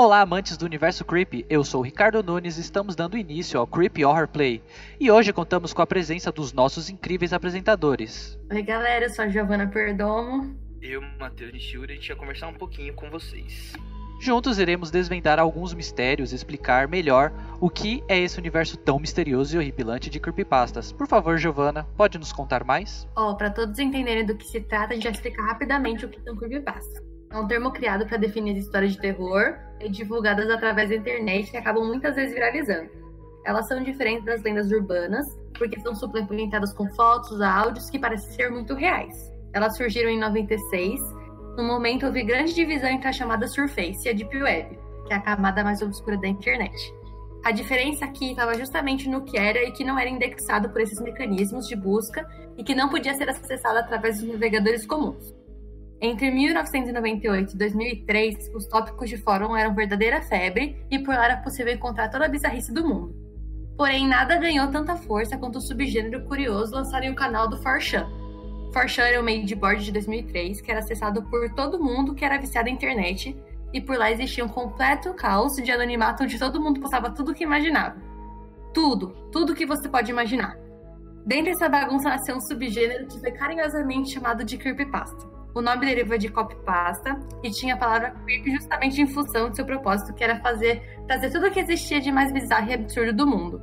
Olá, amantes do universo Creepy, eu sou o Ricardo Nunes e estamos dando início ao Creepy Horror Play. E hoje contamos com a presença dos nossos incríveis apresentadores. Oi, galera, eu sou a Giovana Perdomo. Eu, Matheus Nishura, a gente ia conversar um pouquinho com vocês. Juntos iremos desvendar alguns mistérios e explicar melhor o que é esse universo tão misterioso e horripilante de creepypastas. Por favor, Giovana, pode nos contar mais? Ó, oh, para todos entenderem do que se trata, a gente vai explicar rapidamente o que são creepypastas. É um termo criado para definir as histórias de terror e divulgadas através da internet que acabam muitas vezes viralizando. Elas são diferentes das lendas urbanas, porque são suplementadas com fotos, áudios que parecem ser muito reais. Elas surgiram em 96. No momento, houve grande divisão entre a chamada Surface e a Deep Web, que é a camada mais obscura da internet. A diferença aqui estava justamente no que era e que não era indexado por esses mecanismos de busca e que não podia ser acessado através dos navegadores comuns. Entre 1998 e 2003, os tópicos de fórum eram verdadeira febre e por lá era possível encontrar toda a bizarrice do mundo. Porém, nada ganhou tanta força quanto o subgênero curioso lançado em o canal do 4chan. 4chan era um meio de board de 2003 que era acessado por todo mundo que era viciado na internet e por lá existia um completo caos de anonimato onde todo mundo postava tudo o que imaginava. Tudo, tudo que você pode imaginar. Dentro dessa bagunça nasceu um subgênero que foi carinhosamente chamado de creepypasta. O nome deriva de copypasta e tinha a palavra creep justamente em função de seu propósito, que era fazer trazer tudo o que existia de mais bizarro e absurdo do mundo.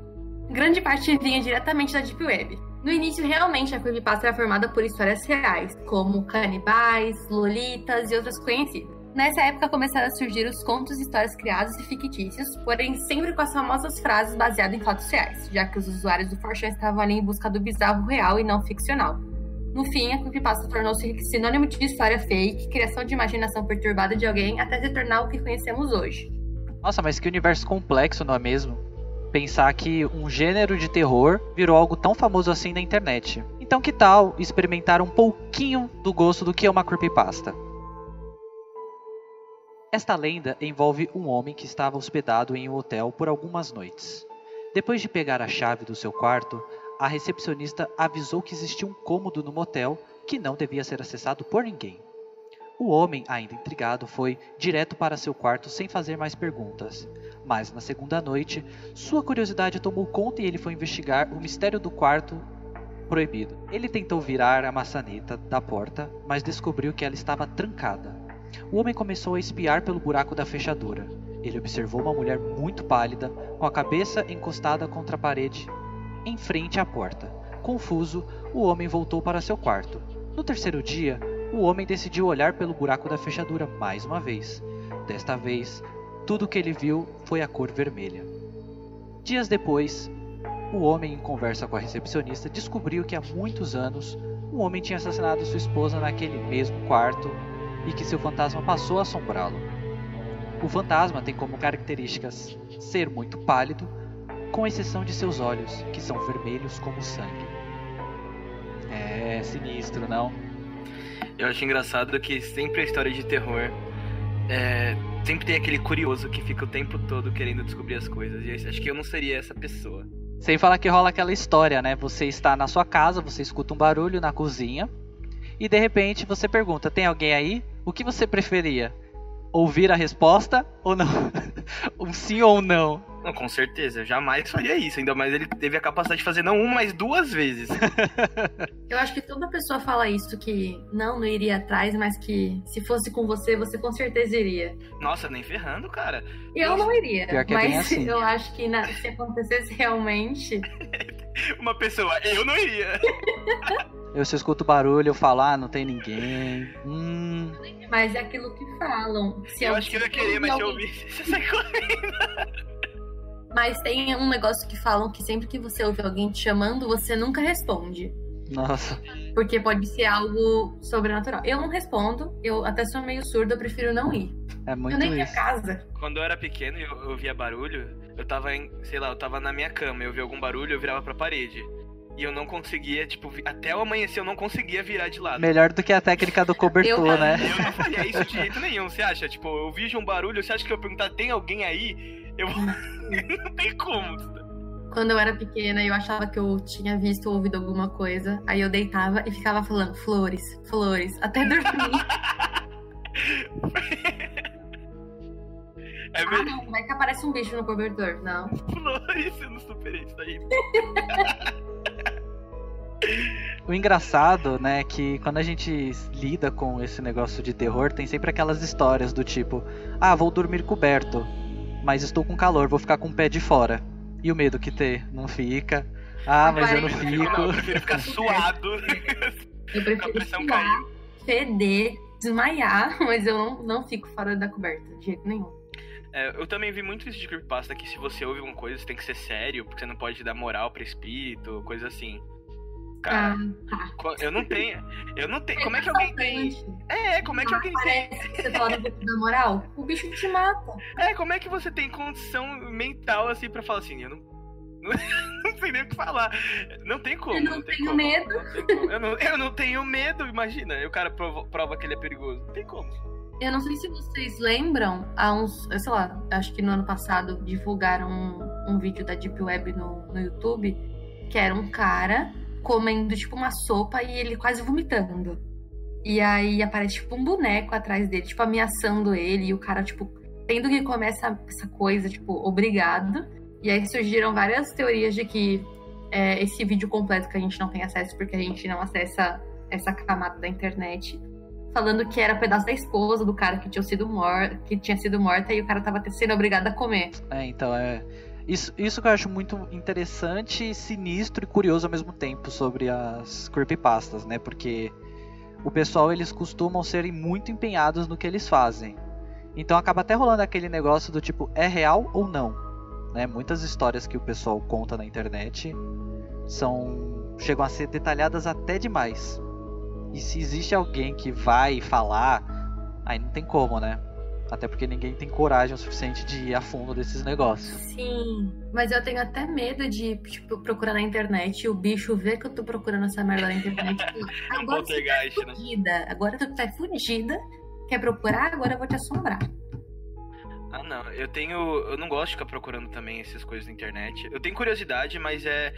Grande parte vinha diretamente da Deep Web. No início, realmente, a creepypasta era formada por histórias reais, como canibais, lolitas e outras conhecidas. Nessa época começaram a surgir os contos e histórias criados e fictícios, porém sempre com as famosas frases baseadas em fatos reais, já que os usuários do 4 estavam ali em busca do bizarro real e não ficcional. No fim, a creepypasta tornou-se sinônimo de história fake, criação de imaginação perturbada de alguém, até se tornar o que conhecemos hoje. Nossa, mas que universo complexo, não é mesmo? Pensar que um gênero de terror virou algo tão famoso assim na internet. Então que tal experimentar um pouquinho do gosto do que é uma creepypasta? Esta lenda envolve um homem que estava hospedado em um hotel por algumas noites. Depois de pegar a chave do seu quarto, a recepcionista avisou que existia um cômodo no motel que não devia ser acessado por ninguém. O homem, ainda intrigado, foi direto para seu quarto sem fazer mais perguntas. Mas na segunda noite, sua curiosidade tomou conta e ele foi investigar o mistério do quarto proibido. Ele tentou virar a maçaneta da porta, mas descobriu que ela estava trancada. O homem começou a espiar pelo buraco da fechadura. Ele observou uma mulher muito pálida, com a cabeça encostada contra a parede em frente à porta. Confuso, o homem voltou para seu quarto. No terceiro dia, o homem decidiu olhar pelo buraco da fechadura mais uma vez. Desta vez, tudo o que ele viu foi a cor vermelha. Dias depois, o homem, em conversa com a recepcionista, descobriu que há muitos anos um homem tinha assassinado sua esposa naquele mesmo quarto e que seu fantasma passou a assombrá-lo. O fantasma tem como características ser muito pálido, com exceção de seus olhos, que são vermelhos como sangue. É sinistro, não? Eu acho engraçado que sempre a história de terror é, sempre tem aquele curioso que fica o tempo todo querendo descobrir as coisas. E acho que eu não seria essa pessoa. Sem falar que rola aquela história, né? Você está na sua casa, você escuta um barulho na cozinha e de repente você pergunta: tem alguém aí? O que você preferia? Ouvir a resposta ou não? um sim ou um não? Não, com certeza, eu jamais faria isso. Ainda mais ele teve a capacidade de fazer não uma, mas duas vezes. eu acho que toda pessoa fala isso, que não, não iria atrás, mas que se fosse com você, você com certeza iria. Nossa, nem ferrando, cara. Eu não iria, é mas assim. eu acho que na, se acontecesse realmente... Uma pessoa, eu não iria. Eu se escuto barulho, eu falo, ah, não tem ninguém. Hum. Mas é aquilo que falam. Se eu acho que eu ia querer, mas se eu ouvisse, você sai correndo. Mas tem um negócio que falam que sempre que você ouve alguém te chamando, você nunca responde. Nossa. Porque pode ser algo sobrenatural. Eu não respondo, eu até sou meio surdo, eu prefiro não ir. É muito eu nem isso. casa. Quando eu era pequeno e eu ouvia barulho, eu tava em, sei lá, eu tava na minha cama, eu ouvia algum barulho, eu virava pra parede. E eu não conseguia, tipo, até o amanhecer eu não conseguia virar de lado. Melhor do que a técnica do cobertor, eu, né? Eu não faria isso de jeito nenhum, você acha? Tipo, eu vi um barulho, você acha que eu perguntar, tem alguém aí? Eu não tem como. Quando eu era pequena, eu achava que eu tinha visto ou ouvido alguma coisa. Aí eu deitava e ficava falando flores, flores, até dormir. É Ah, não, vai que aparece um bicho no cobertor. Não. Isso, eu não superei isso daí. O engraçado, né, que quando a gente lida com esse negócio de terror, tem sempre aquelas histórias do tipo: ah, vou dormir coberto, mas estou com calor, vou ficar com o pé de fora. E o medo que ter? Não fica. Ah, mas eu não Eu prefiro, não, eu fico. prefiro ficar suado. Eu prefiro caiu. feder, desmaiar, mas eu não, não fico fora da coberta, de jeito nenhum. É, eu também vi muito isso de creepypasta que se você ouve alguma coisa, você tem que ser sério, porque você não pode dar moral pra espírito, coisa assim. Cara, Ah, co- eu não tenho. Eu não tenho. Como é que alguém tem. Assaltante. É, como é que alguém tem. Que você fala do da moral, o bicho te mata. É, como é que você tem condição mental assim pra falar assim? Eu não. Não sei nem o que falar. Não tem como. Eu não tem tenho como, medo. não tem. Eu, não, eu não tenho medo, imagina. E o cara prova, prova que ele é perigoso. Não tem como. Eu não sei se vocês lembram, há uns, sei lá, acho que no ano passado divulgaram um, um vídeo da Deep Web no, no YouTube, que era um cara comendo tipo uma sopa e ele quase vomitando. E aí aparece tipo um boneco atrás dele, tipo ameaçando ele, e o cara, tipo, tendo que comer essa, essa coisa, tipo, obrigado. E aí surgiram várias teorias de que é, esse vídeo completo que a gente não tem acesso porque a gente não acessa essa camada da internet falando que era pedaço da esposa do cara que tinha sido morta, que tinha sido morta e o cara tava sendo obrigado a comer. É, então é. Isso, isso que eu acho muito interessante, sinistro e curioso ao mesmo tempo sobre as creepypastas, né? Porque o pessoal eles costumam serem muito empenhados no que eles fazem. Então acaba até rolando aquele negócio do tipo, é real ou não? Né? Muitas histórias que o pessoal conta na internet são chegam a ser detalhadas até demais. E se existe alguém que vai falar, aí não tem como, né? Até porque ninguém tem coragem o suficiente de ir a fundo desses negócios. Sim. Mas eu tenho até medo de, tipo, procurar na internet e o bicho ver que eu tô procurando essa merda na internet. Agora você tá poltergeist, né? Agora tu tá fudida. Quer procurar? Agora eu vou te assombrar. Ah, não. Eu tenho. Eu não gosto de ficar procurando também essas coisas na internet. Eu tenho curiosidade, mas é.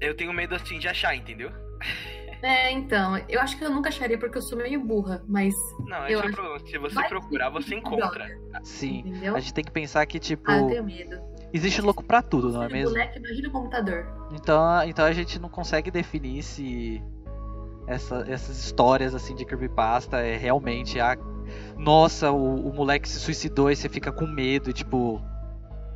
Eu tenho medo assim de achar, entendeu? É, então. Eu acho que eu nunca acharia porque eu sou meio burra. Mas, Não, Eu esse é o problema. Se você Vai procurar, que você encontra. Sim. entendeu? A gente tem que pensar que, tipo, Ah, eu tenho medo. existe louco pra tudo, não é mesmo? boneco, imagina o computador. Então, então a gente não consegue definir se essa- essas histórias assim de creepypasta é realmente a nossa, o, o moleque se suicidou e você fica com medo, e, tipo,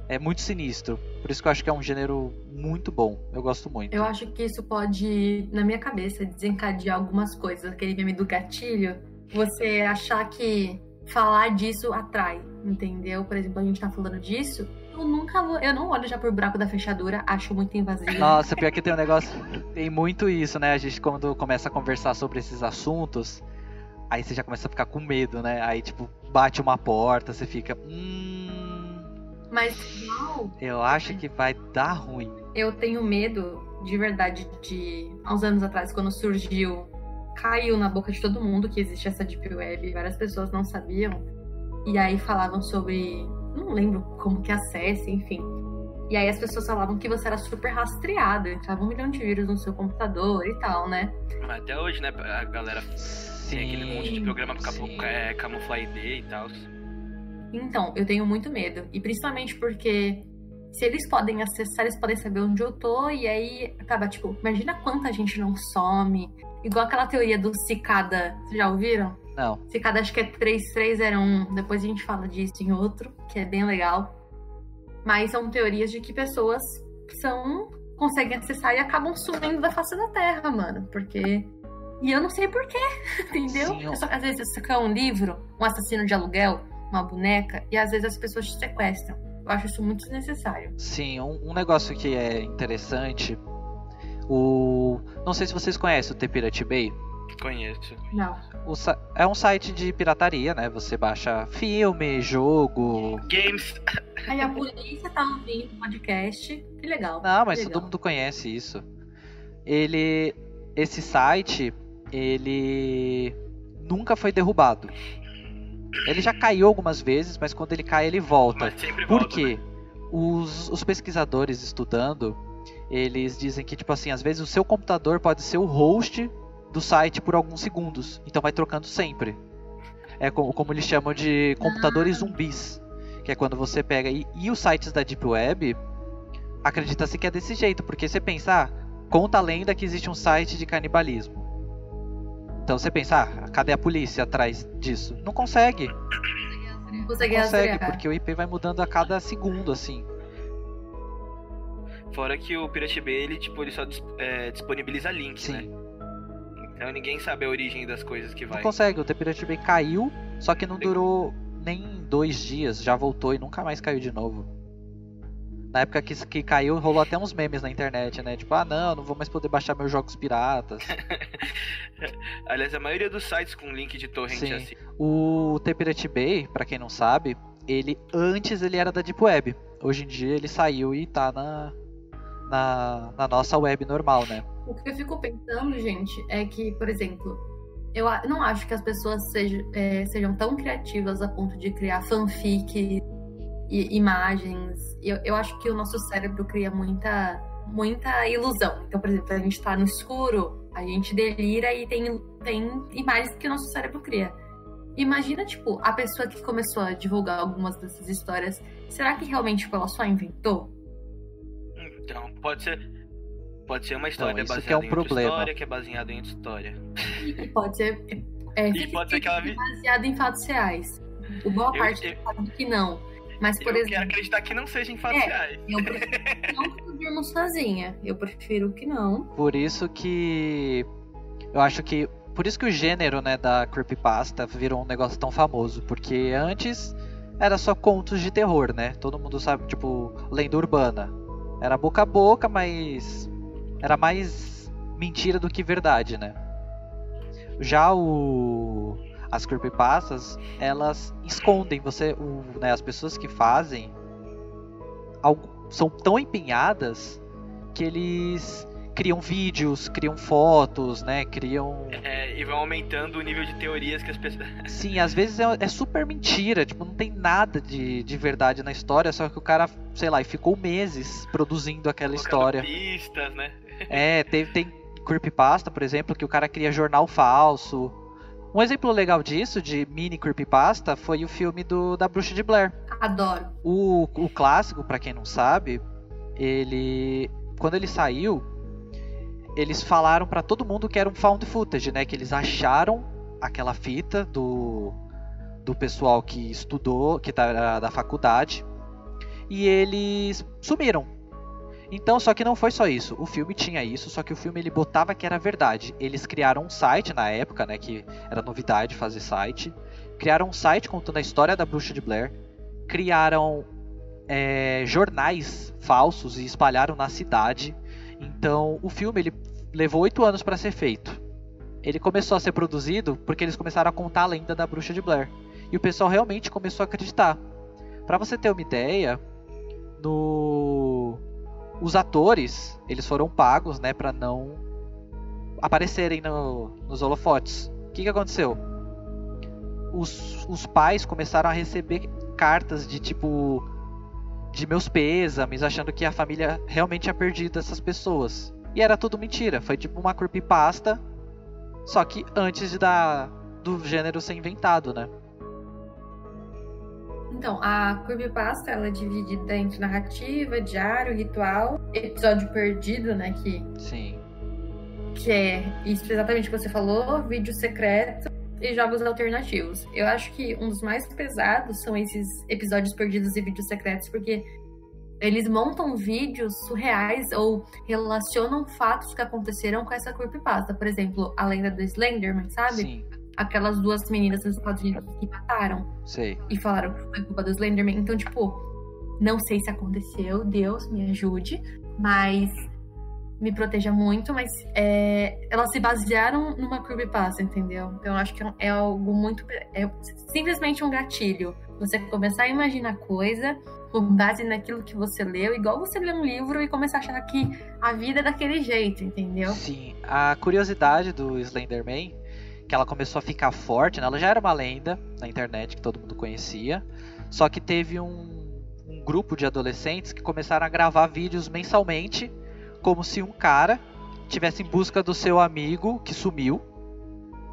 é muito sinistro. Por isso que eu acho que é um gênero muito bom. Eu gosto muito. Eu acho que isso pode, na minha cabeça, desencadear algumas coisas. Aquele meme do gatilho. Você achar que falar disso atrai, entendeu? Por exemplo, a gente tá falando disso. Eu nunca vou. Eu não olho já por buraco da fechadura, acho muito invasivo. Nossa, pior que tem um negócio. Tem muito isso, né? A gente, quando começa a conversar sobre esses assuntos, aí você já começa a ficar com medo, né? Aí, tipo, bate uma porta, você fica. Hum. Mas não, Eu acho que vai dar ruim. eu tenho medo de verdade de. Há uns anos atrás, quando surgiu, caiu na boca de todo mundo que existe essa Deep Web, várias pessoas não sabiam. E aí falavam sobre. Não lembro como que acessa, enfim. E aí as pessoas falavam que você era super rastreado, entrava um milhão de vírus no seu computador e tal, né? Mas até hoje, né? A galera tem aquele monte de programa pra sim. é, camuflar ID e tal. Então, eu tenho muito medo. E principalmente porque se eles podem acessar, eles podem saber onde eu tô, e aí acaba, tipo, imagina quanta gente não some. Igual aquela teoria do cicada. Vocês já ouviram? Não. Cicada acho que é 3301. Depois a gente fala disso em outro, que é bem legal. Mas são teorias de que pessoas são conseguem acessar e acabam sumindo da face da Terra, mano. Porque. E eu não sei porquê, entendeu? Sim, eu- É só às vezes você quer um livro, um assassino de aluguel, uma boneca, e às vezes as pessoas te sequestram. Eu acho isso muito desnecessário. Sim, um, um negócio que é interessante. O. Não sei se vocês conhecem o The Pirate Bay. Conheço. Não. O sa- é um site de pirataria, né? Você baixa filme, jogo. Games. Aí a polícia tá ouvindo o podcast. Que legal. Não, mas Legal. todo mundo conhece isso. Ele. Esse site, ele nunca foi derrubado. Ele já caiu algumas vezes, mas quando ele cai, ele volta. Por volta. quê? Os, os pesquisadores estudando, eles dizem que, tipo assim, às vezes o seu computador pode ser o host do site por alguns segundos. Então vai trocando sempre. É como, como eles chamam de computadores zumbis. Que é quando você pega. E, e os sites da Deep Web, acredita-se que é desse jeito, porque você pensa, ah, conta a lenda que existe um site de canibalismo. Então você pensa, ah, cadê a polícia atrás disso? Não consegue. Não consegue, Não consegue, porque o IP vai mudando a cada segundo, assim. Fora que o Pirate Bay, ele, tipo, ele só é, disponibiliza link, Sim. né? Então ninguém sabe a origem das coisas que Não vai. consegue, o The Pirate Bay caiu, só que não durou nem dois dias, já voltou e nunca mais caiu de novo. Na época que, que caiu, rolou até uns memes na internet, né? Tipo, ah não, não vou mais poder baixar meus jogos piratas. Aliás, a maioria dos sites com link de torrent Sim. assim. o The Pirate Bay, pra quem não sabe, ele antes ele era da Deep Web. Hoje em dia ele saiu e tá na, na, na nossa web normal, né? O que eu fico pensando, gente, é que, por exemplo, eu não acho que as pessoas sejam, é, sejam tão criativas a ponto de criar fanfic e imagens. Eu, eu acho que o nosso cérebro cria muita, muita ilusão. Então, por exemplo, a gente tá no escuro, a gente delira e tem, tem imagens que o nosso cérebro cria. Imagina, tipo, a pessoa que começou a divulgar algumas dessas histórias, será que realmente tipo, ela só inventou? Então, pode ser. Pode ser uma história que baseada é um em outra problema. história, que é baseada em outra história. E pode ser é, E pode ser que ela baseado em fatos reais. O boa Eu- parte eu- sabe que não. Mas, por eu quero exemplo, acreditar que não seja em fatos É. eu prefiro que não eu durmo sozinha. Eu prefiro que não. Por isso que eu acho que por isso que o gênero, né, da creepypasta virou um negócio tão famoso, porque antes era só contos de terror, né? Todo mundo sabe, tipo, lenda urbana. Era boca a boca, mas era mais mentira do que verdade, né? Já o as creepypastas, elas escondem você, o, né, as pessoas que fazem algo- são tão empenhadas que eles criam vídeos, criam fotos, né? Criam. É, e vão aumentando o nível de teorias que as pessoas. Sim, às vezes é, é super mentira, tipo, não tem nada de, de verdade na história, só que o cara, sei lá, e ficou meses produzindo aquela colocando história. pistas, né? É, teve, tem creepypasta, por exemplo, que o cara cria jornal falso. Um exemplo legal disso, de mini creepypasta, foi o filme do, da Bruxa de Blair. Adoro. O, o clássico, pra quem não sabe, ele. Quando ele saiu, eles falaram pra todo mundo que era um found footage, né? Que eles acharam aquela fita do, do pessoal que estudou, que tá da faculdade, e eles sumiram. Então, só que não foi só isso. O filme tinha isso, só que o filme ele botava que era verdade. Eles criaram um site na época, né? Que era novidade fazer site. Criaram um site contando a história da bruxa de Blair. Criaram é, jornais falsos e espalharam na cidade. Então, o filme ele levou oito anos para ser feito. Ele começou a ser produzido porque eles começaram a contar a lenda da bruxa de Blair. E o pessoal realmente começou a acreditar. Para você ter uma ideia, no os atores, eles foram pagos, né, para não aparecerem no, nos holofotes. O que, que aconteceu? Os, os pais começaram a receber cartas de tipo de meus pêsames, achando que a família realmente tinha perdido essas pessoas. E era tudo mentira, foi tipo uma creepypasta, só que antes de dar do gênero ser inventado, né? Então, a creepypasta, ela é dividida entre narrativa, diário, ritual, episódio perdido, né, que, Sim. que é isso exatamente que você falou, vídeo secreto e jogos alternativos. Eu acho que um dos mais pesados são esses episódios perdidos e vídeos secretos, porque eles montam vídeos surreais ou relacionam fatos que aconteceram com essa creepypasta. Por exemplo, a lenda do Slenderman, sabe? Sim, Aquelas duas meninas nos Estados Unidos que mataram sei. e falaram que foi culpa do Slenderman. Então, tipo, não sei se aconteceu, Deus me ajude, mas me proteja muito, mas é, elas se basearam numa creepypasta, entendeu? Então, eu acho que é é algo muito. É simplesmente um gatilho. Você começar a imaginar coisa com base naquilo que você leu, igual você lê um livro e começar a achar que a vida é daquele jeito, entendeu? Sim, a curiosidade do Slenderman, que ela começou a ficar forte, né? ela já era uma lenda na internet que todo mundo conhecia, só que teve um, um grupo de adolescentes que começaram a gravar vídeos mensalmente, como se um cara tivesse em busca do seu amigo que sumiu,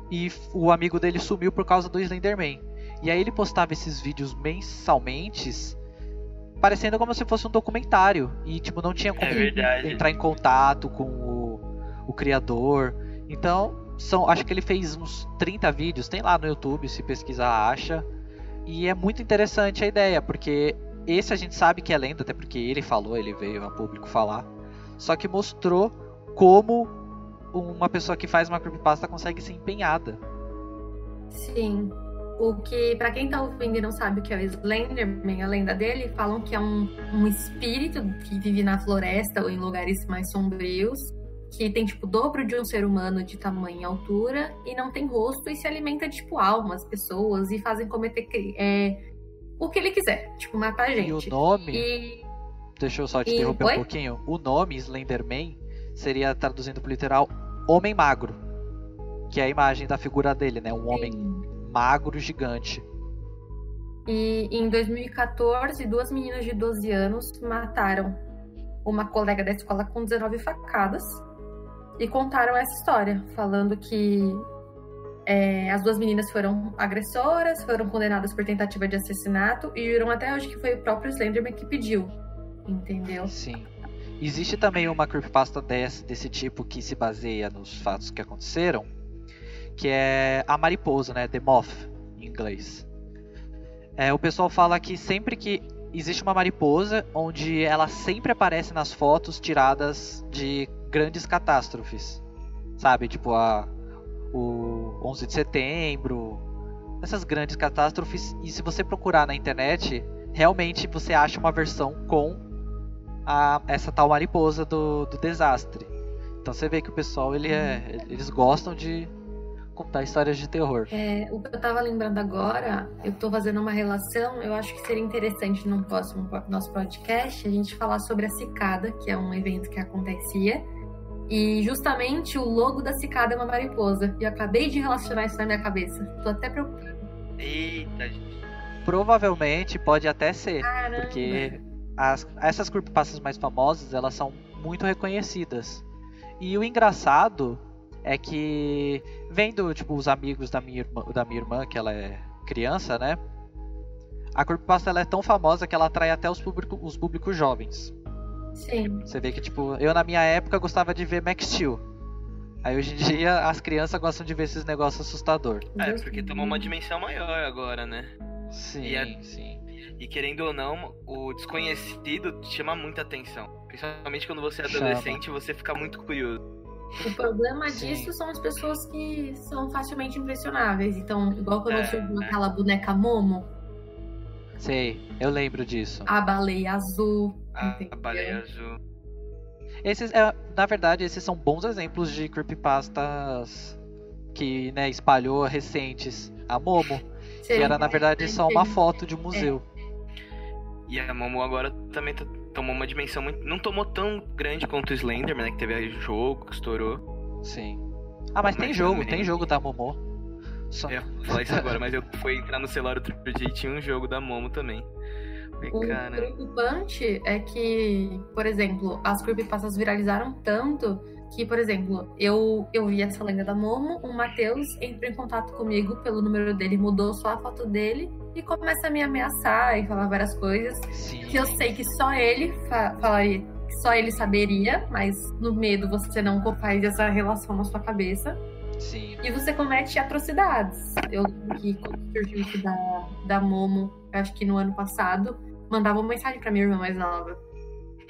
e o amigo dele sumiu por causa do Slenderman. E aí ele postava esses vídeos mensalmente, parecendo como se fosse um documentário. E tipo, não tinha como É entrar em contato com o, o criador. Então, são, acho que ele fez uns 30 vídeos, tem lá no YouTube, se pesquisar acha. E é muito interessante a ideia, porque esse a gente sabe que é lenda, até porque ele falou, ele veio a público falar. Só que mostrou como uma pessoa que faz uma creepypasta consegue ser empenhada. Sim. O que, para quem tá ouvindo e não sabe o que é o Slenderman, a lenda dele, falam que é um, um espírito que vive na floresta ou em lugares mais sombrios, que tem, tipo, o dobro de um ser humano de tamanho e altura, e não tem rosto e se alimenta de, tipo, almas, pessoas, e fazem cometer é, o que ele quiser, tipo, matar gente. E o nome. E... Deixa eu só te E- interromper Oi? um pouquinho. O nome Slenderman seria traduzindo pro literal Homem Magro. Que é a imagem da figura dele, né? Um homem magro gigante. E em 2014, duas meninas de 12 anos mataram uma colega da escola com 19 facadas e contaram essa história, falando que é, as duas meninas foram agressoras, foram condenadas por tentativa de assassinato e juram até hoje que foi o próprio Slenderman que pediu. Entendeu? Sim. Existe também uma creepypasta desse, desse tipo que se baseia nos fatos que aconteceram, que é a mariposa, né? The Moth, em inglês. É, o pessoal fala que sempre que existe uma mariposa, onde ela sempre aparece nas fotos tiradas de grandes catástrofes. Sabe? Tipo a, o 11 de setembro, essas grandes catástrofes. E se você procurar na internet, realmente você acha uma versão com a, essa tal mariposa do, do desastre. Então você vê que o pessoal ele é, eles gostam de contar histórias de terror. É, o que eu tava lembrando agora, eu tô fazendo uma relação, eu acho que seria interessante num próximo nosso podcast a gente falar sobre a cicada, que é um evento que acontecia. E justamente o logo da cicada é uma mariposa. E eu acabei de relacionar isso na minha cabeça. Tô até preocupada. Eita, gente. Provavelmente pode até ser, Caramba. porque as, essas creepypastas mais famosas elas são muito reconhecidas. E o engraçado é que vendo tipo os amigos da minha irmã, da minha irmã que ela é criança, né? A creepypasta ela é tão famosa que ela atrai até os, público, os públicos jovens. Sim. Você vê que, tipo, eu na minha época gostava de ver Max Steel. Aí hoje em dia as crianças gostam de ver esses negócios assustador. É, porque tomou uma dimensão maior agora, né? Sim, E a- sim. E querendo ou não, o desconhecido chama muita atenção. Principalmente quando você é Chama. adolescente, você fica muito curioso. O problema Sim. disso são as pessoas que são facilmente impressionáveis. Então, igual quando É, surgiu é. aquela boneca Momo, Sei, eu lembro disso. a baleia azul. A, a baleia azul. Esses, é, na verdade, esses são bons exemplos de creepypastas que, né, espalhou recentes. A Momo, que Seria era na verdade só uma foto de um museu. E a Momo agora também t- tomou uma dimensão muito. Não tomou tão grande quanto o Slenderman, né? Que teve aí jogo que estourou. Sim. Ah, mas tem Mas jogo, também- tem jogo da Momo. Só... Ia falar isso agora, mas eu fui entrar no celular outro dia e tinha um jogo da Momo também. Falei, O cara. preocupante é que, por exemplo, as creepypastas viralizaram tanto que, por exemplo, eu, eu vi essa lenda da Momo, o Matheus entrou em contato comigo pelo número dele, mudou só a foto dele e começa a me ameaçar e falar várias coisas Sim. que eu sei que só ele fa falaria, só ele saberia, mas no medo você não faz essa relação na sua cabeça. Sim. E você comete atrocidades. Eu lembro que quando surgiu isso da, da Momo, eu acho que no ano passado, mandava uma mensagem pra minha irmã mais nova.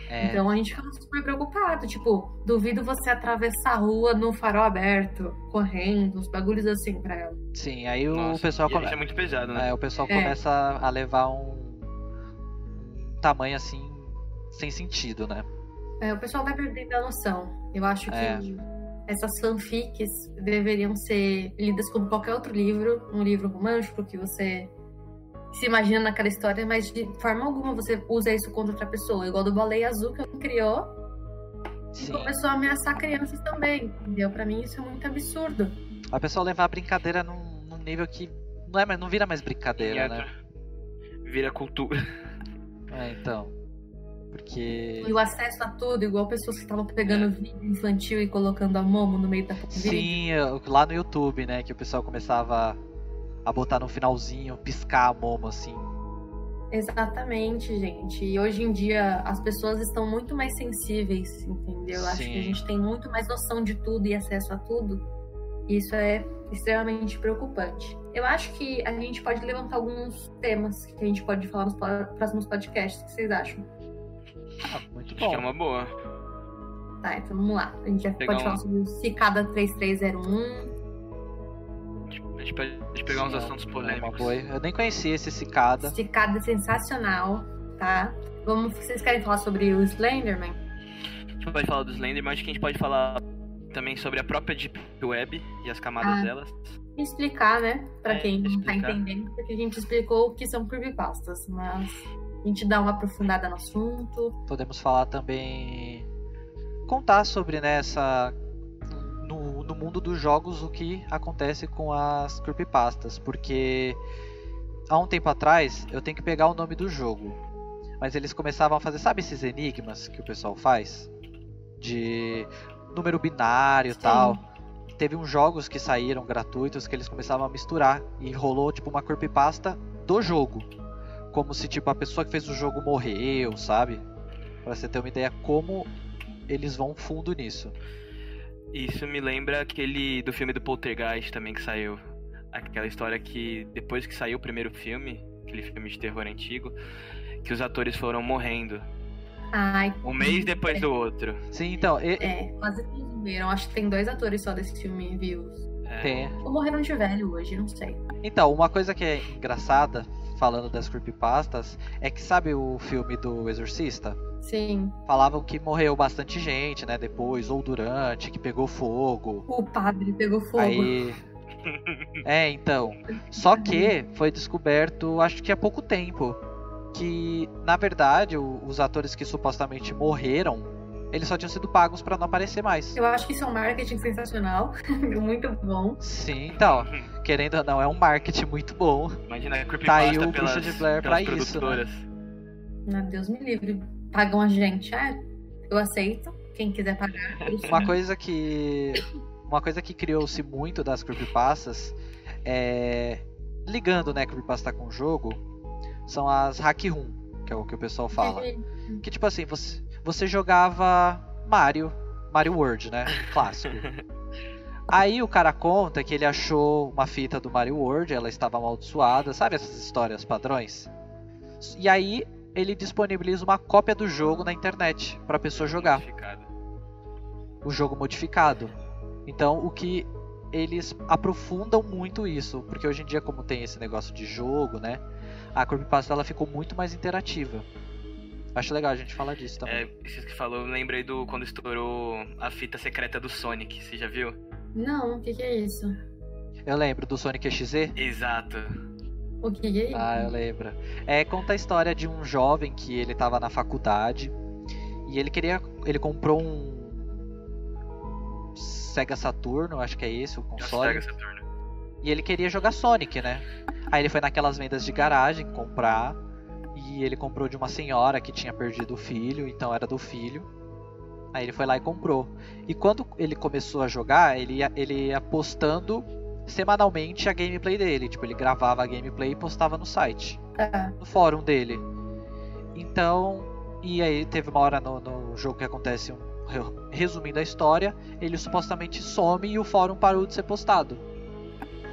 É, Então a gente ficava super preocupado. Tipo, duvido você atravessar a rua no farol aberto, correndo, uns bagulhos assim pra ela. sim, aí o Nossa, pessoal e aí come- já é muito pesado, né? É, o pessoal É. começa a levar um, um tamanho assim sem sentido, né? É, o pessoal vai perdendo a noção. Eu acho que É. essas fanfics deveriam ser lidas como qualquer outro livro, um livro romântico que você se imagina naquela história, mas de forma alguma você usa isso contra outra pessoa, igual do Baleia Azul que alguém criou e Sim. começou a ameaçar crianças também, entendeu? Pra mim isso é muito absurdo. A pessoa levar a brincadeira num, num nível que não, é, não vira mais brincadeira, E né? Vira cultura. É, então. Porque. E o acesso a tudo, igual pessoas que estavam pegando vídeo infantil e colocando a Momo no meio da. Sim, eu- lá no YouTube, né? Que o pessoal começava a botar no finalzinho, piscar a Momo assim. Exatamente, gente. E hoje em dia as pessoas estão muito mais sensíveis, entendeu? Acho que a Sim. gente tem muito mais noção de tudo e acesso a tudo. E isso é extremamente preocupante. Eu acho que a gente pode levantar alguns temas que a gente pode falar nos próximos podcasts. O que vocês acham? Ah, muito Acho que é bom. uma boa. Tá, então vamos lá. A gente já Pegar pode um- falar sobre o Cicada 3301. A gente pode pegar uns assuntos é uma polêmicos. boa. Eu nem conhecia esse cicada. Cicada é sensacional, tá? Vamos, vocês querem falar sobre o Slenderman? A gente pode falar dos Slender, mas acho que a gente pode falar também sobre a própria Deep Web e as camadas Ah. delas. explicar, né? Pra É, quem não tá explicar. entendendo, porque a gente explicou o que são creepypastas, mas a gente dá uma aprofundada no assunto. Podemos falar também. Contar sobre né, essa. No, no mundo dos jogos, o que acontece com as creepypastas. Porque há um tempo atrás, eu tenho que pegar o nome do jogo. Mas eles começavam a fazer, sabe esses enigmas que o pessoal faz? De número binário e tal. Teve uns jogos que saíram gratuitos que eles começavam a misturar. E rolou tipo uma creepypasta do jogo. Como se tipo a pessoa que fez o jogo morreu, sabe? Pra você ter uma ideia como eles vão fundo nisso. Isso me lembra aquele do filme do Poltergeist também que saiu. Aquela história que depois que saiu o primeiro filme, aquele filme de terror antigo, que os atores foram morrendo. Ai, Um mês depois do outro. Sim, então, e- é, quase todos morreram. Acho que tem dois atores só desse filme vivos. É, tem. Ou morreram de velho hoje, não sei. Então, uma coisa que é engraçada, falando das creepypastas, é que sabe o filme do Exorcista? Sim, Falavam que morreu bastante gente, né, depois, ou durante, que pegou fogo. o padre pegou fogo. Aí. É, então. Só que foi descoberto, acho que há pouco tempo, que na verdade os atores que supostamente morreram, eles só tinham sido pagos pra não aparecer mais. Eu acho que isso é um marketing sensacional, muito bom. Sim, então, querendo ou não, é um marketing muito bom. Imagina a Tá creepypasta aí o pelas, Bruxa de Blair pra isso, né? Meu Deus me livre. Pagam a gente, é? Eu aceito. Quem quiser pagar. Uma coisa que. Uma coisa que criou-se muito das creepypastas é. Ligando, né, creepypasta com o jogo, são as hack room, que é o que o pessoal fala. Que tipo assim, você, você jogava Mario, Mario World, né? Clássico. Aí o cara conta que ele achou uma fita do Mario World, ela estava amaldiçoada, sabe essas histórias padrões? E aí ele disponibiliza uma cópia do jogo na internet pra pessoa jogar, Modificado. o jogo modificado. Então o que eles aprofundam muito isso, porque hoje em dia como tem esse negócio de jogo, né? A creepypasta ela ficou muito mais interativa. Acho legal a gente falar disso também. É, isso que falou, eu lembrei do quando estourou a fita secreta do Sonic, você já viu? Não, o que, que é isso? Eu lembro do Sonic XZ. Exato. O que, que é isso? Ah, eu lembro. É, conta a história de um jovem que ele tava na faculdade e ele queria. Ele comprou um. Sega Saturno, acho que é esse o console. Sega Saturno. E ele queria jogar Sonic, né? Aí ele foi naquelas vendas de garagem comprar. E ele comprou de uma senhora que tinha perdido o filho, então era do filho. Aí ele foi lá e comprou. E quando ele começou a jogar, ele ia, ele ia postando semanalmente a gameplay dele. Tipo, ele gravava a gameplay e postava no site Tá. no fórum dele. Então, e aí teve uma hora no, no jogo que acontece, um, re- resumindo a história, ele supostamente some e o fórum parou de ser postado.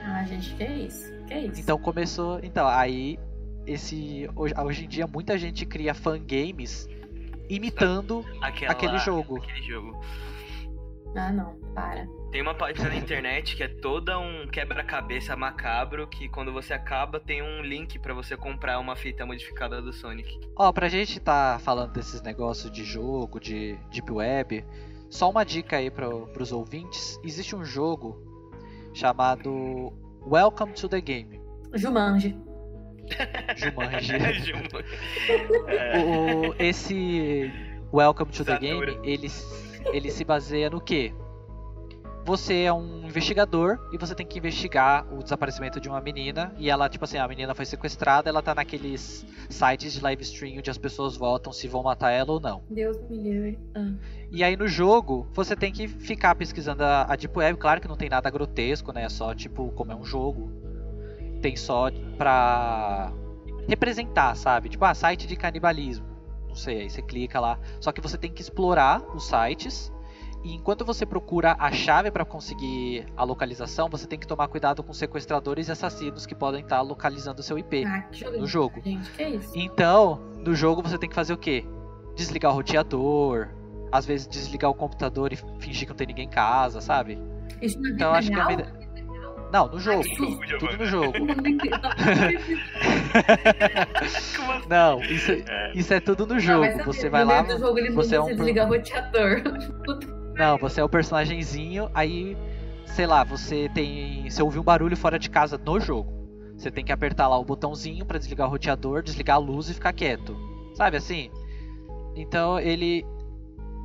Ah, gente, que é isso? Que é isso? Então começou, então aí esse hoje, hoje em dia muita gente cria fangames imitando Aquela- aquele jogo. Aquele jogo. Ah, não, para. Tem uma página na internet que é toda um quebra-cabeça macabro que quando você acaba tem um link pra você comprar uma fita modificada do Sonic. Ó, pra gente tá falando desses negócios de jogo, de deep web, só uma dica aí pro, pros ouvintes, existe um jogo chamado Welcome to the Game. Jumanji. Jumanji. É, o, esse Welcome to the. Game, ele, ele se baseia no quê? Você é um investigador e você tem que investigar o desaparecimento de uma menina. E ela, tipo assim, a menina foi sequestrada, ela tá naqueles sites de live stream onde as pessoas votam se vão matar ela ou não. Deus me livre. Ah. E aí no jogo, você tem que ficar pesquisando a, a Deep Web. Claro que não tem nada grotesco, né? É só tipo como é um jogo. Tem só pra representar, sabe? Tipo, ah, site de canibalismo. Não sei, aí você clica lá. Só que você tem que explorar os sites. E enquanto você procura a chave para conseguir a localização, você tem que tomar cuidado com sequestradores e assassinos que podem estar localizando o seu IP Ah, no jogo. Gente, que é isso? Então, no jogo você tem que fazer o quê? Desligar o roteador, às vezes desligar o computador e fingir que não tem ninguém em casa, sabe? Isso não Então acho que é real? Não, no jogo. que susto. Tudo no jogo. Como assim? Não, isso, isso é tudo no jogo. Não, Você vai no lá. do jogo ele você é um você desligar o roteador. Não, você é o personagemzinho, aí, sei lá, você tem. Você ouviu um barulho fora de casa no jogo. Você tem que apertar lá o botãozinho pra desligar o roteador, desligar a luz e ficar quieto. Sabe assim? Então ele.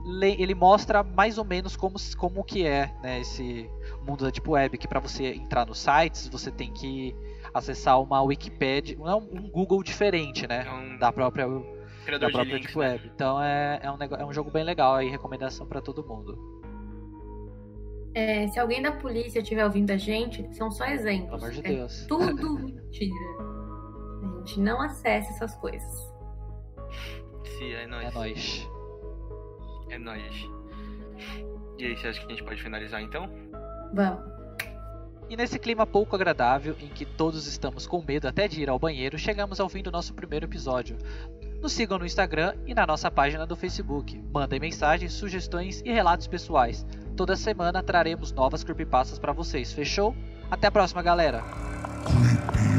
le- Ele mostra mais ou menos como, como que é né, esse mundo da Deep Web, que pra você entrar nos sites, você tem que acessar uma Wikipedia, não, um Google diferente, né? É um Da própria da própria links. Deep Web. Então é, é, um, é um jogo bem legal aí, recomendação pra todo mundo. É, se alguém da polícia estiver ouvindo a gente, são só exemplos. Pelo amor de É Deus. tudo mentira. A gente não acessa essas coisas. Se é É nóis. nóis. É nóis. E aí, você acha que a gente pode finalizar então? Vamos. E nesse clima pouco agradável, em que todos estamos com medo até de ir ao banheiro, chegamos ao fim do nosso primeiro episódio. Nos sigam no Instagram e na nossa página do Facebook. Mandem mensagens, sugestões e relatos pessoais. Toda semana traremos novas creepypastas para vocês, fechou? Até a próxima, galera! Creepy